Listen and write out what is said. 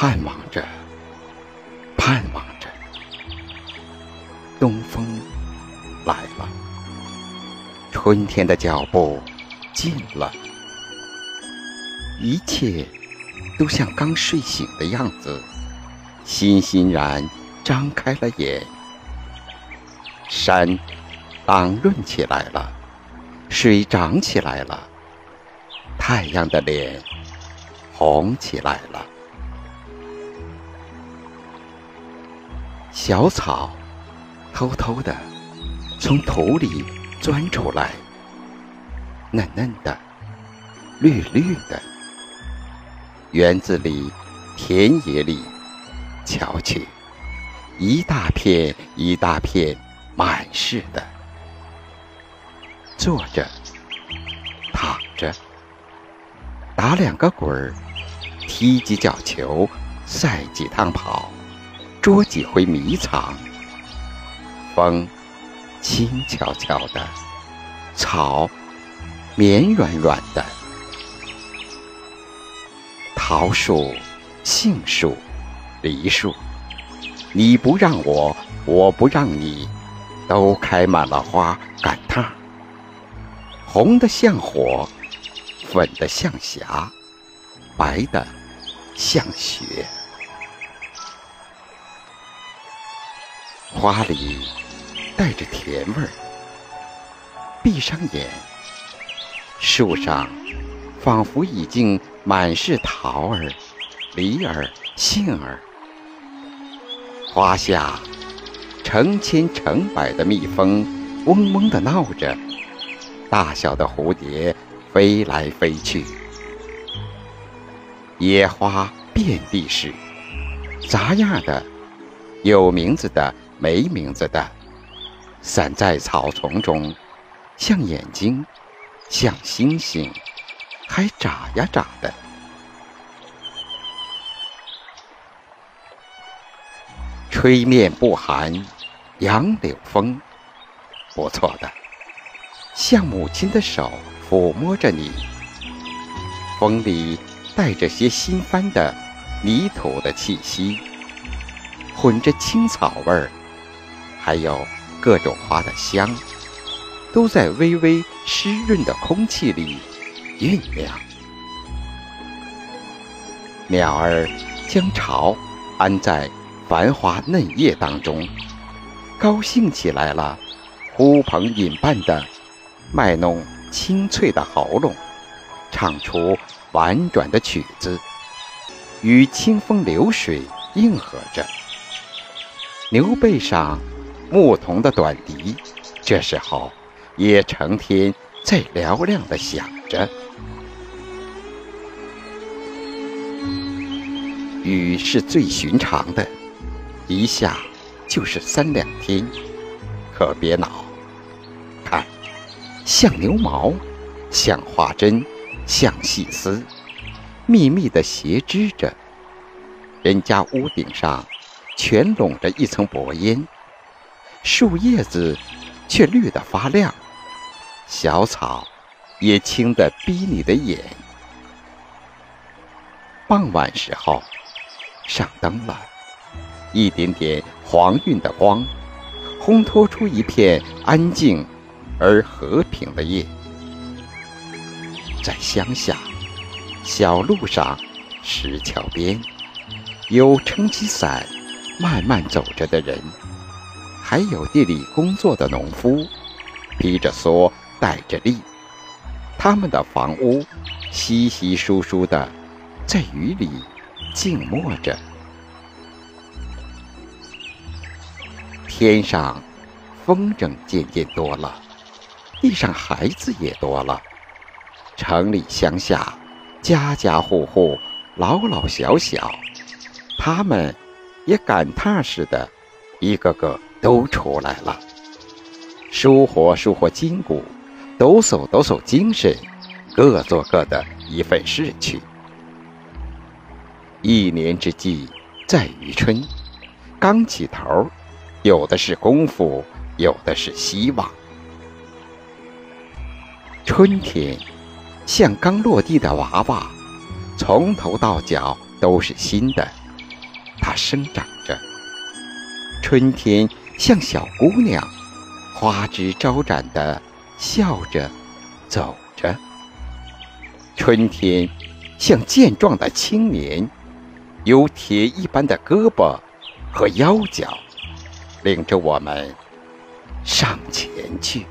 盼望着，盼望着，东风来了，春天的脚步近了，一切都像刚睡醒的样子，欣欣然张开了眼。山朗润起来了，水涨起来了，太阳的脸红起来了。小草偷偷的从土里钻出来，嫩嫩的，绿绿的。园子里，田野里，瞧去，一大片一大片。满是的，坐着，躺着，打两个滚儿，踢几脚球，赛几趟跑，捉几回迷藏。风轻悄悄的，草绵软软的，桃树、杏树、梨树，你不让我，我不让你。都开满了花赶趟，红的像火，粉的像霞，白的像雪。花里带着甜味儿。闭上眼，树上仿佛已经满是桃儿、梨儿、杏儿。花下。成千成百的蜜蜂嗡嗡地闹着，大小的蝴蝶飞来飞去，野花遍地是，杂样的，有名字的，没名字的，散在草丛中，像眼睛，像星星，还眨呀眨的。吹面不寒。杨柳风，不错的，像母亲的手抚摸着你。风里带着些新翻的泥土的气息，混着青草味儿，还有各种花的香，都在微微湿润的空气里酝酿。鸟儿将巢安在繁花嫩叶当中。高兴起来了，呼朋引伴的，卖弄清脆的喉咙，唱出婉转的曲子，与清风流水应和着。牛背上牧童的短笛，这时候也成天在嘹亮的响着。雨是最寻常的，一下。就是三两天，可别恼。看，像牛毛，像花针，像细丝，密密的斜织着。人家屋顶上全笼着一层薄烟，树叶子却绿得发亮，小草也青得逼你的眼。傍晚时候，上灯了。一点点黄晕的光，烘托出一片安静而和平的夜。在乡下，小路上，石桥边，有撑起伞慢慢走着的人，还有地里工作的农夫，披着蓑带着笠，他们的房屋稀稀疏疏的，在雨里静默着。天上风筝渐渐多了，地上孩子也多了。城里乡下，家家户户，老老小小，他们也赶趟似的，一个个都出来了，舒活舒活筋骨，抖擞抖擞精神，各做各的一份事去。一年之计在于春，刚起头。有的是功夫，有的是希望。春天像刚落地的娃娃，从头到脚都是新的，它生长着。春天像小姑娘，花枝招展的笑着走着。春天像健壮的青年，有铁一般的胳膊和腰脚，领着我们上前去。